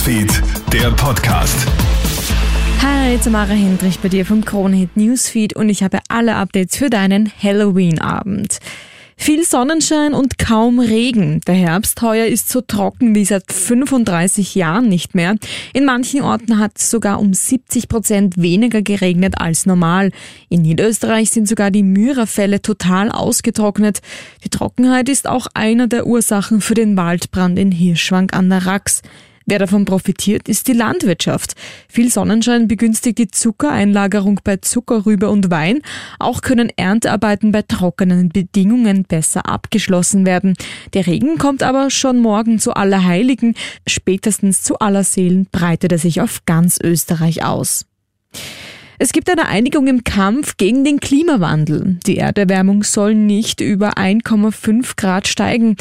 Newsfeed, der Podcast. Hi, Tamara Hendrich bei dir vom Kronehit Newsfeed und ich habe alle Updates für deinen Halloween-Abend. Viel Sonnenschein und kaum Regen. Der Herbst heuer ist so trocken wie seit 35 Jahren nicht mehr. In manchen Orten hat es sogar um 70 Prozent weniger geregnet als normal. In Niederösterreich sind sogar die Myrafälle total ausgetrocknet. Die Trockenheit ist auch einer der Ursachen für den Waldbrand in Hirschwang an der Rax. Wer davon profitiert, ist die Landwirtschaft. Viel Sonnenschein begünstigt die Zuckereinlagerung bei Zuckerrübe und Wein. Auch können Erntearbeiten bei trockenen Bedingungen besser abgeschlossen werden. Der Regen kommt aber schon morgen zu Allerheiligen. Spätestens zu Allerseelen breitet er sich auf ganz Österreich aus. Es gibt eine Einigung im Kampf gegen den Klimawandel. Die Erderwärmung soll nicht über 1,5 Grad steigen.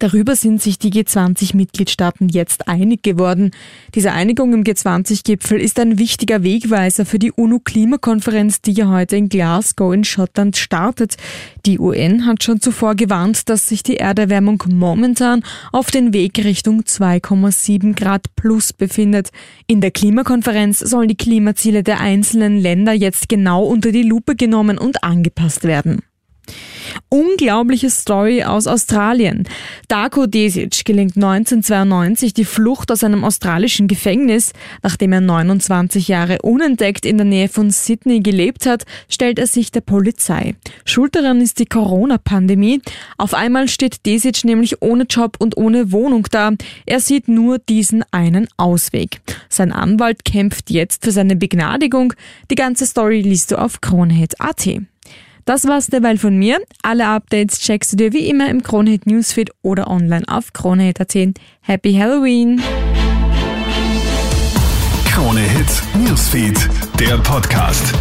Darüber sind sich die G20-Mitgliedstaaten jetzt einig geworden. Diese Einigung im G20-Gipfel ist ein wichtiger Wegweiser für die UNO-Klimakonferenz, die ja heute in Glasgow in Schottland startet. Die UN hat schon zuvor gewarnt, dass sich die Erderwärmung momentan auf den Weg Richtung 2,7 Grad plus befindet. In der Klimakonferenz sollen die Klimaziele der einzelnen Länder jetzt genau unter die Lupe genommen und angepasst werden. Unglaubliche Story aus Australien. Darko Desic gelingt 1992 die Flucht aus einem australischen Gefängnis. Nachdem er 29 Jahre unentdeckt in der Nähe von Sydney gelebt hat, stellt er sich der Polizei. Schuld daran ist die Corona-Pandemie. Auf einmal steht Desic nämlich ohne Job und ohne Wohnung da. Er sieht nur diesen einen Ausweg. Sein Anwalt kämpft jetzt für seine Begnadigung. Die ganze Story liest du auf Kronhead.at. Das war's derweil von mir. Alle Updates checkst du dir wie immer im Kronehit Newsfeed oder online auf kronehit.at. Happy Halloween! Krone Hit Newsfeed, der Podcast.